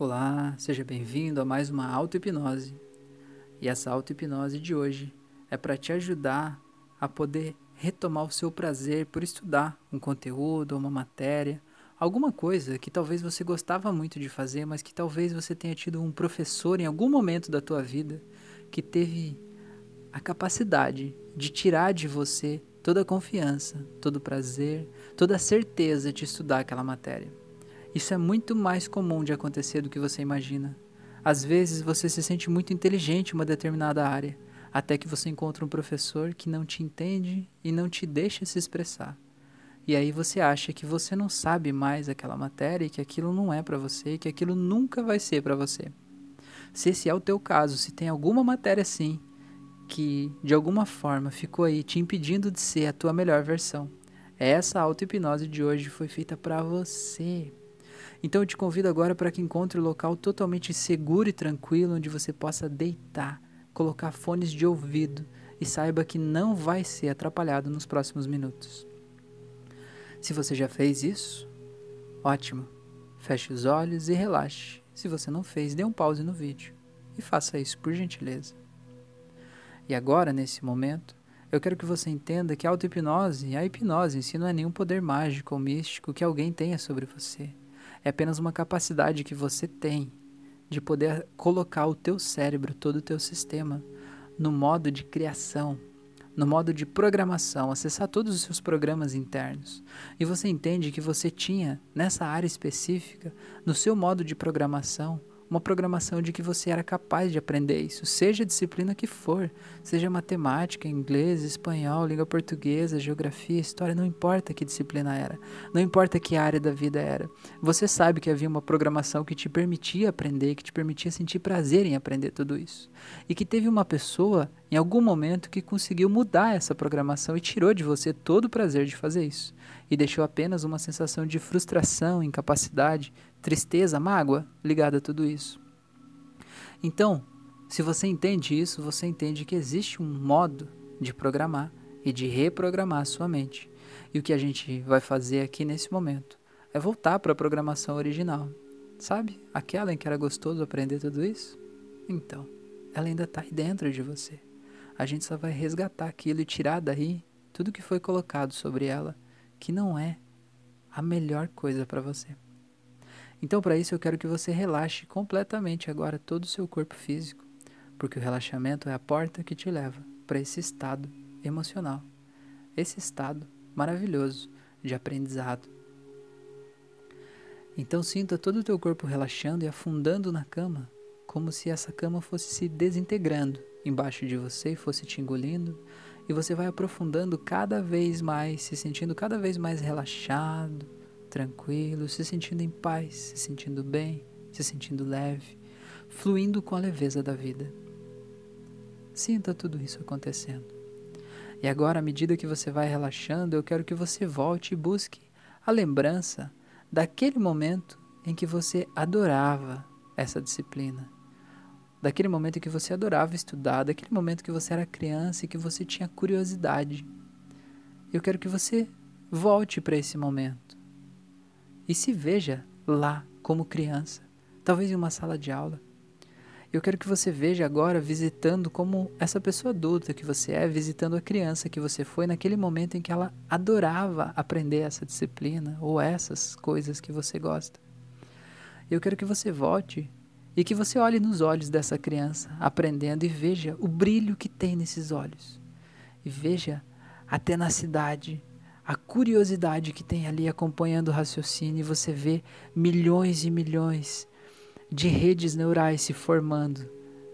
Olá, seja bem-vindo a mais uma auto-hipnose. E essa auto-hipnose de hoje é para te ajudar a poder retomar o seu prazer por estudar um conteúdo, uma matéria, alguma coisa que talvez você gostava muito de fazer, mas que talvez você tenha tido um professor em algum momento da tua vida que teve a capacidade de tirar de você toda a confiança, todo o prazer, toda a certeza de estudar aquela matéria. Isso é muito mais comum de acontecer do que você imagina. Às vezes você se sente muito inteligente em uma determinada área, até que você encontra um professor que não te entende e não te deixa se expressar. E aí você acha que você não sabe mais aquela matéria e que aquilo não é para você e que aquilo nunca vai ser para você. Se esse é o teu caso, se tem alguma matéria assim que de alguma forma ficou aí te impedindo de ser a tua melhor versão, essa auto-hipnose de hoje foi feita para você. Então eu te convido agora para que encontre um local totalmente seguro e tranquilo onde você possa deitar, colocar fones de ouvido e saiba que não vai ser atrapalhado nos próximos minutos. Se você já fez isso, ótimo. Feche os olhos e relaxe. Se você não fez, dê um pause no vídeo e faça isso por gentileza. E agora, nesse momento, eu quero que você entenda que a auto-hipnose, a hipnose em si não é nenhum poder mágico ou místico que alguém tenha sobre você é apenas uma capacidade que você tem de poder colocar o teu cérebro, todo o teu sistema, no modo de criação, no modo de programação, acessar todos os seus programas internos. E você entende que você tinha, nessa área específica, no seu modo de programação, uma programação de que você era capaz de aprender isso, seja a disciplina que for, seja matemática, inglês, espanhol, língua portuguesa, geografia, história, não importa que disciplina era, não importa que área da vida era. Você sabe que havia uma programação que te permitia aprender, que te permitia sentir prazer em aprender tudo isso. E que teve uma pessoa, em algum momento, que conseguiu mudar essa programação e tirou de você todo o prazer de fazer isso. E deixou apenas uma sensação de frustração, incapacidade, tristeza, mágoa ligada a tudo isso. Então, se você entende isso, você entende que existe um modo de programar e de reprogramar a sua mente. E o que a gente vai fazer aqui nesse momento é voltar para a programação original. Sabe? Aquela em que era gostoso aprender tudo isso? Então, ela ainda está aí dentro de você. A gente só vai resgatar aquilo e tirar daí tudo que foi colocado sobre ela, que não é a melhor coisa para você. Então, para isso, eu quero que você relaxe completamente agora todo o seu corpo físico, porque o relaxamento é a porta que te leva para esse estado emocional, esse estado maravilhoso de aprendizado. Então, sinta todo o teu corpo relaxando e afundando na cama, como se essa cama fosse se desintegrando embaixo de você e fosse te engolindo, e você vai aprofundando cada vez mais, se sentindo cada vez mais relaxado tranquilo, se sentindo em paz, se sentindo bem, se sentindo leve, fluindo com a leveza da vida. Sinta tudo isso acontecendo. E agora, à medida que você vai relaxando, eu quero que você volte e busque a lembrança daquele momento em que você adorava essa disciplina. Daquele momento em que você adorava estudar, daquele momento que você era criança e que você tinha curiosidade. Eu quero que você volte para esse momento e se veja lá como criança, talvez em uma sala de aula. Eu quero que você veja agora visitando como essa pessoa adulta que você é, visitando a criança que você foi naquele momento em que ela adorava aprender essa disciplina ou essas coisas que você gosta. Eu quero que você volte e que você olhe nos olhos dessa criança, aprendendo e veja o brilho que tem nesses olhos. E veja a tenacidade, a curiosidade que tem ali acompanhando o raciocínio e você vê milhões e milhões de redes neurais se formando,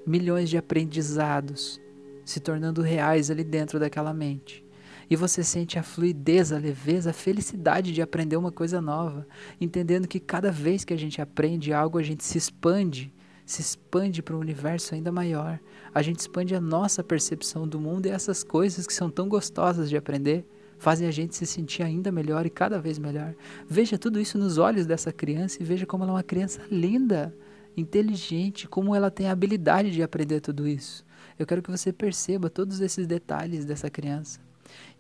milhões de aprendizados se tornando reais ali dentro daquela mente. E você sente a fluidez, a leveza, a felicidade de aprender uma coisa nova, entendendo que cada vez que a gente aprende algo, a gente se expande, se expande para um universo ainda maior. A gente expande a nossa percepção do mundo e essas coisas que são tão gostosas de aprender fazem a gente se sentir ainda melhor e cada vez melhor. Veja tudo isso nos olhos dessa criança e veja como ela é uma criança linda, inteligente, como ela tem a habilidade de aprender tudo isso. Eu quero que você perceba todos esses detalhes dessa criança.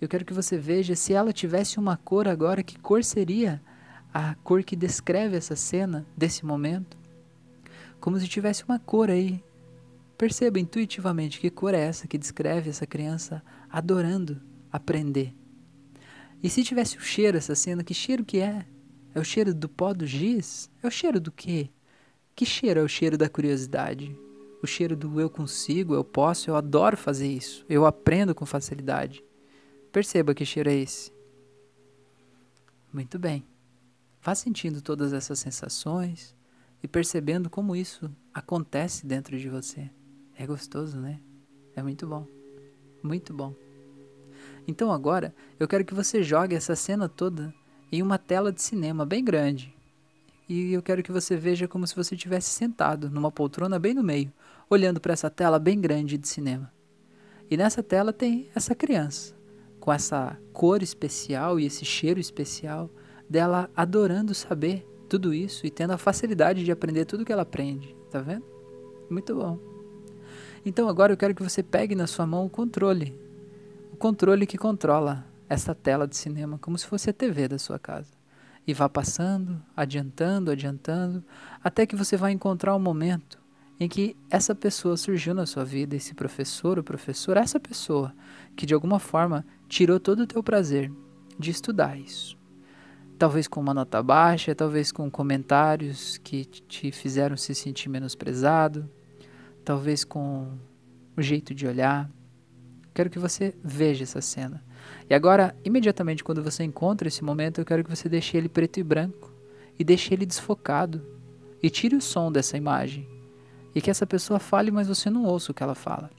Eu quero que você veja se ela tivesse uma cor agora, que cor seria a cor que descreve essa cena desse momento? como se tivesse uma cor aí. Perceba intuitivamente que cor é essa que descreve essa criança adorando aprender. E se tivesse o cheiro essa cena, que cheiro que é? É o cheiro do pó do giz? É o cheiro do quê? Que cheiro é o cheiro da curiosidade? O cheiro do eu consigo, eu posso, eu adoro fazer isso, eu aprendo com facilidade. Perceba que cheiro é esse. Muito bem. Vá sentindo todas essas sensações e percebendo como isso acontece dentro de você. É gostoso, né? É muito bom. Muito bom. Então agora eu quero que você jogue essa cena toda em uma tela de cinema bem grande. E eu quero que você veja como se você estivesse sentado numa poltrona bem no meio, olhando para essa tela bem grande de cinema. E nessa tela tem essa criança, com essa cor especial e esse cheiro especial dela adorando saber tudo isso e tendo a facilidade de aprender tudo que ela aprende, tá vendo? Muito bom. Então agora eu quero que você pegue na sua mão o controle o controle que controla essa tela de cinema, como se fosse a TV da sua casa. E vá passando, adiantando, adiantando, até que você vai encontrar o um momento em que essa pessoa surgiu na sua vida, esse professor ou professora, essa pessoa que de alguma forma tirou todo o teu prazer de estudar isso. Talvez com uma nota baixa, talvez com comentários que te fizeram se sentir menosprezado, talvez com o jeito de olhar, Quero que você veja essa cena. E agora, imediatamente quando você encontra esse momento, eu quero que você deixe ele preto e branco e deixe ele desfocado e tire o som dessa imagem e que essa pessoa fale, mas você não ouça o que ela fala.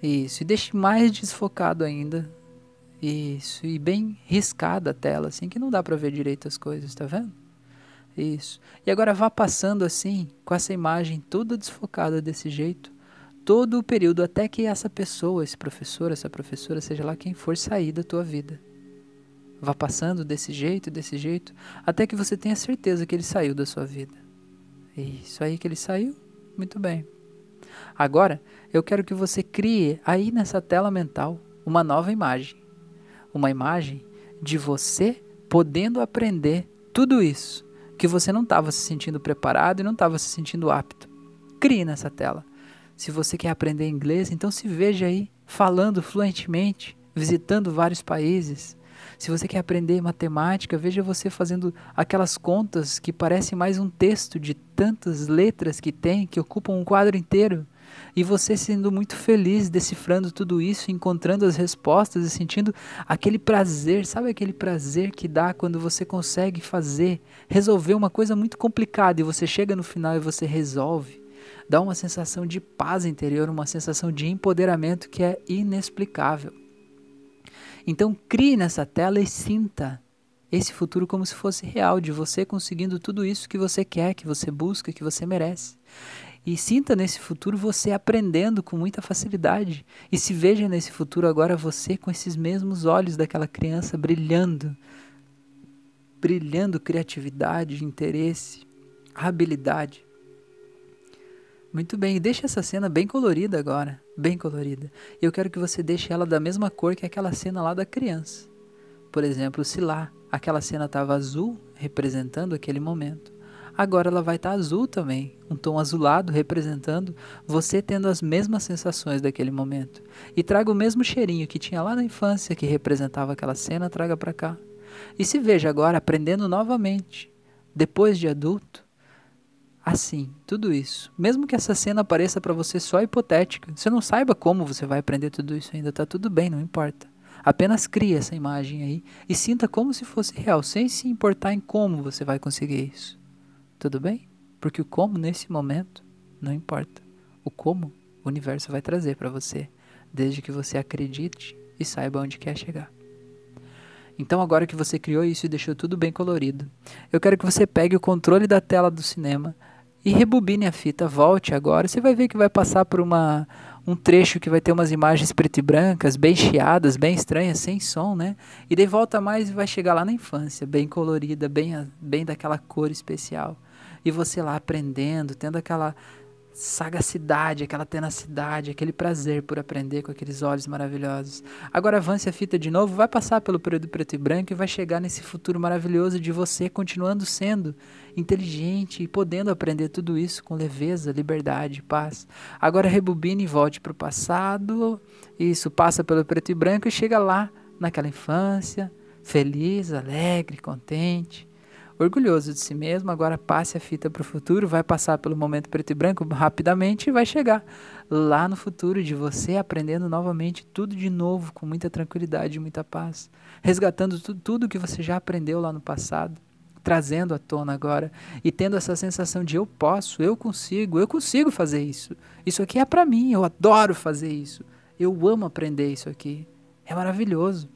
Isso, e deixe mais desfocado ainda. Isso, e bem riscada a tela, assim, que não dá para ver direito as coisas, tá vendo? Isso. E agora vá passando assim, com essa imagem toda desfocada desse jeito, todo o período até que essa pessoa, esse professor, essa professora, seja lá quem for, sair da tua vida. Vá passando desse jeito, desse jeito, até que você tenha certeza que ele saiu da sua vida. Isso aí que ele saiu? Muito bem. Agora, eu quero que você crie aí nessa tela mental uma nova imagem. Uma imagem de você podendo aprender tudo isso que você não estava se sentindo preparado e não estava se sentindo apto. Crie nessa tela. Se você quer aprender inglês, então se veja aí falando fluentemente, visitando vários países. Se você quer aprender matemática, veja você fazendo aquelas contas que parecem mais um texto de tantas letras que tem, que ocupam um quadro inteiro. E você sendo muito feliz decifrando tudo isso, encontrando as respostas e sentindo aquele prazer, sabe aquele prazer que dá quando você consegue fazer, resolver uma coisa muito complicada e você chega no final e você resolve dá uma sensação de paz interior, uma sensação de empoderamento que é inexplicável. Então, crie nessa tela e sinta esse futuro como se fosse real, de você conseguindo tudo isso que você quer, que você busca, que você merece. E sinta nesse futuro você aprendendo com muita facilidade. E se veja nesse futuro agora você com esses mesmos olhos daquela criança brilhando brilhando criatividade, interesse, habilidade. Muito bem, deixa essa cena bem colorida agora, bem colorida. Eu quero que você deixe ela da mesma cor que aquela cena lá da criança. Por exemplo, se lá aquela cena estava azul, representando aquele momento, agora ela vai estar tá azul também, um tom azulado representando você tendo as mesmas sensações daquele momento. E traga o mesmo cheirinho que tinha lá na infância que representava aquela cena, traga para cá. E se veja agora aprendendo novamente, depois de adulto, assim, tudo isso. Mesmo que essa cena pareça para você só hipotética, você não saiba como você vai aprender tudo isso ainda, tá tudo bem, não importa. Apenas crie essa imagem aí e sinta como se fosse real, sem se importar em como você vai conseguir isso. Tudo bem? Porque o como nesse momento não importa. O como o universo vai trazer para você, desde que você acredite e saiba onde quer chegar. Então, agora que você criou isso e deixou tudo bem colorido, eu quero que você pegue o controle da tela do cinema e rebobine a fita, volte agora, você vai ver que vai passar por uma, um trecho que vai ter umas imagens preto e brancas, bem chiadas, bem estranhas, sem som, né? E daí volta mais e vai chegar lá na infância, bem colorida, bem, bem daquela cor especial. E você lá aprendendo, tendo aquela sagacidade, aquela tenacidade, aquele prazer por aprender com aqueles olhos maravilhosos. Agora avance a fita de novo, vai passar pelo período preto e branco e vai chegar nesse futuro maravilhoso de você continuando sendo inteligente e podendo aprender tudo isso com leveza, liberdade, paz. Agora rebobine e volte para o passado. Isso passa pelo preto e branco e chega lá naquela infância, feliz, alegre, contente orgulhoso de si mesmo, agora passe a fita para o futuro, vai passar pelo momento preto e branco rapidamente e vai chegar lá no futuro de você aprendendo novamente tudo de novo, com muita tranquilidade e muita paz, resgatando tudo, tudo que você já aprendeu lá no passado, trazendo à tona agora e tendo essa sensação de eu posso, eu consigo, eu consigo fazer isso. Isso aqui é para mim, eu adoro fazer isso. Eu amo aprender isso aqui. É maravilhoso.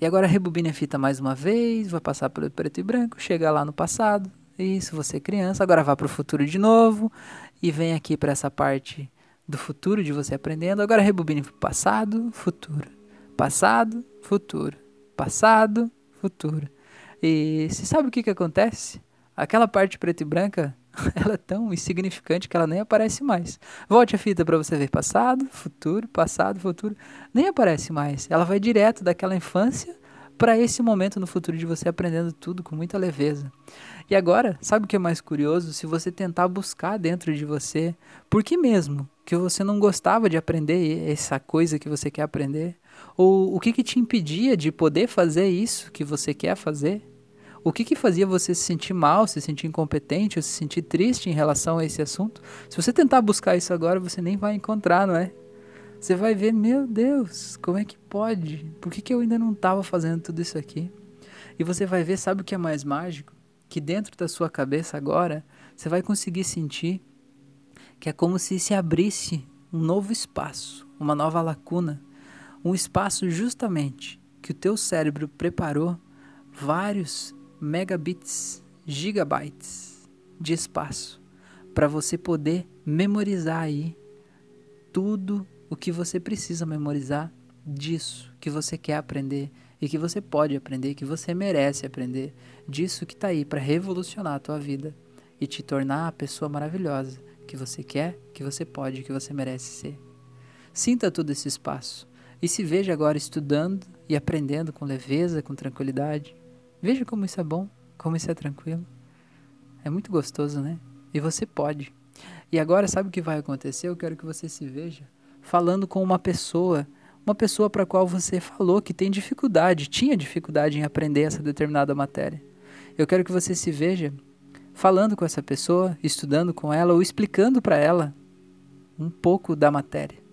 E agora rebobine a fita mais uma vez, vai passar pelo preto e branco, chega lá no passado. Isso, você criança, agora vá para o futuro de novo e vem aqui para essa parte do futuro de você aprendendo. Agora rebobine para passado, futuro. Passado, futuro. Passado, futuro. E você sabe o que, que acontece? Aquela parte preta e branca, ela é tão insignificante que ela nem aparece mais. Volte a fita para você ver passado, futuro, passado, futuro. Nem aparece mais. Ela vai direto daquela infância para esse momento no futuro de você aprendendo tudo com muita leveza. E agora, sabe o que é mais curioso? Se você tentar buscar dentro de você, por que mesmo que você não gostava de aprender essa coisa que você quer aprender? Ou o que, que te impedia de poder fazer isso que você quer fazer? O que, que fazia você se sentir mal, se sentir incompetente ou se sentir triste em relação a esse assunto? Se você tentar buscar isso agora, você nem vai encontrar, não é? Você vai ver, meu Deus, como é que pode? Por que, que eu ainda não estava fazendo tudo isso aqui? E você vai ver, sabe o que é mais mágico? Que dentro da sua cabeça agora, você vai conseguir sentir que é como se se abrisse um novo espaço, uma nova lacuna, um espaço justamente que o teu cérebro preparou vários megabits, gigabytes de espaço para você poder memorizar aí tudo o que você precisa memorizar disso que você quer aprender e que você pode aprender, que você merece aprender, disso que está aí para revolucionar a tua vida e te tornar a pessoa maravilhosa que você quer, que você pode, que você merece ser. Sinta todo esse espaço e se veja agora estudando e aprendendo com leveza, com tranquilidade, Veja como isso é bom, como isso é tranquilo. É muito gostoso, né? E você pode. E agora, sabe o que vai acontecer? Eu quero que você se veja falando com uma pessoa, uma pessoa para a qual você falou que tem dificuldade, tinha dificuldade em aprender essa determinada matéria. Eu quero que você se veja falando com essa pessoa, estudando com ela ou explicando para ela um pouco da matéria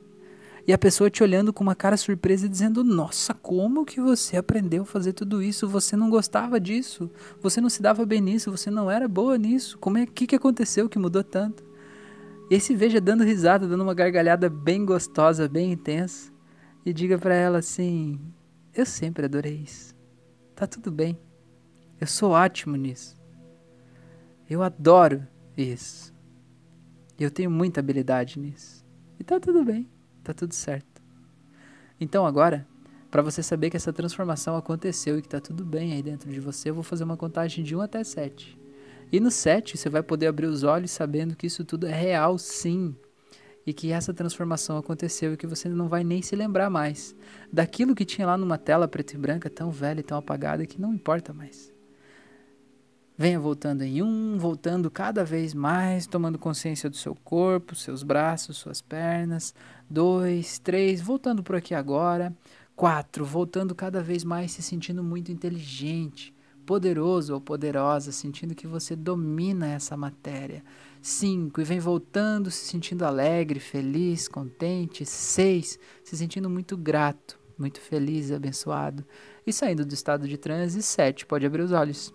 e a pessoa te olhando com uma cara surpresa e dizendo: Nossa, como que você aprendeu a fazer tudo isso? Você não gostava disso, você não se dava bem nisso, você não era boa nisso. Como é que, que aconteceu que mudou tanto? E aí se veja dando risada, dando uma gargalhada bem gostosa, bem intensa, e diga para ela assim: Eu sempre adorei isso. Tá tudo bem. Eu sou ótimo nisso. Eu adoro isso. Eu tenho muita habilidade nisso. E tá tudo bem. Tá tudo certo. Então agora, para você saber que essa transformação aconteceu e que tá tudo bem aí dentro de você, eu vou fazer uma contagem de 1 até 7. E no 7 você vai poder abrir os olhos sabendo que isso tudo é real, sim. E que essa transformação aconteceu e que você não vai nem se lembrar mais daquilo que tinha lá numa tela preta e branca tão velha e tão apagada que não importa mais. Venha voltando em um, voltando cada vez mais, tomando consciência do seu corpo, seus braços, suas pernas. Dois, três, voltando por aqui agora. Quatro, voltando cada vez mais, se sentindo muito inteligente, poderoso ou poderosa, sentindo que você domina essa matéria. Cinco, e vem voltando, se sentindo alegre, feliz, contente. Seis, se sentindo muito grato, muito feliz abençoado. E saindo do estado de transe. Sete, pode abrir os olhos.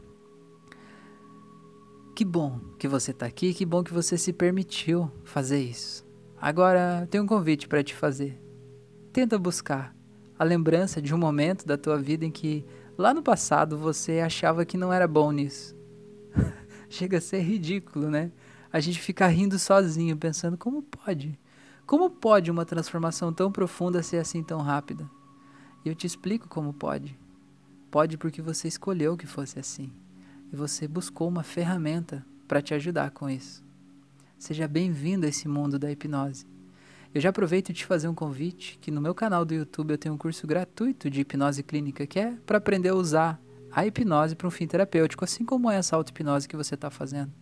Que bom que você está aqui, que bom que você se permitiu fazer isso. Agora, tenho um convite para te fazer. Tenta buscar a lembrança de um momento da tua vida em que lá no passado você achava que não era bom nisso. Chega a ser ridículo, né? A gente fica rindo sozinho, pensando como pode? Como pode uma transformação tão profunda ser assim tão rápida? E eu te explico como pode. Pode porque você escolheu que fosse assim e você buscou uma ferramenta para te ajudar com isso. Seja bem-vindo a esse mundo da hipnose. Eu já aproveito de te fazer um convite que no meu canal do YouTube eu tenho um curso gratuito de hipnose clínica que é para aprender a usar a hipnose para um fim terapêutico, assim como é essa auto-hipnose que você está fazendo.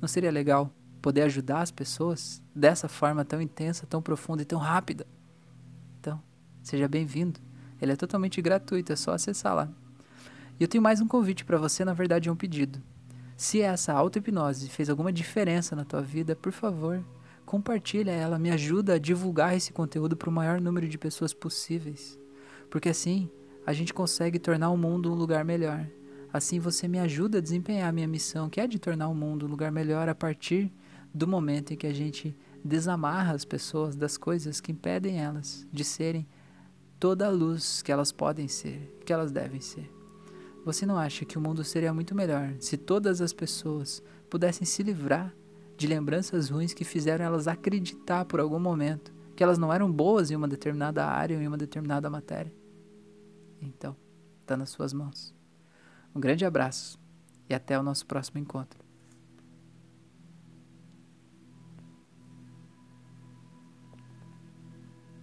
Não seria legal poder ajudar as pessoas dessa forma tão intensa, tão profunda e tão rápida? Então, seja bem-vindo. Ele é totalmente gratuito, é só acessar lá. E eu tenho mais um convite para você, na verdade é um pedido. Se essa auto-hipnose fez alguma diferença na tua vida, por favor, compartilha ela, me ajuda a divulgar esse conteúdo para o maior número de pessoas possíveis. Porque assim, a gente consegue tornar o mundo um lugar melhor. Assim você me ajuda a desempenhar a minha missão, que é de tornar o mundo um lugar melhor a partir do momento em que a gente desamarra as pessoas das coisas que impedem elas de serem toda a luz que elas podem ser, que elas devem ser. Você não acha que o mundo seria muito melhor se todas as pessoas pudessem se livrar de lembranças ruins que fizeram elas acreditar por algum momento que elas não eram boas em uma determinada área ou em uma determinada matéria? Então, está nas suas mãos. Um grande abraço e até o nosso próximo encontro.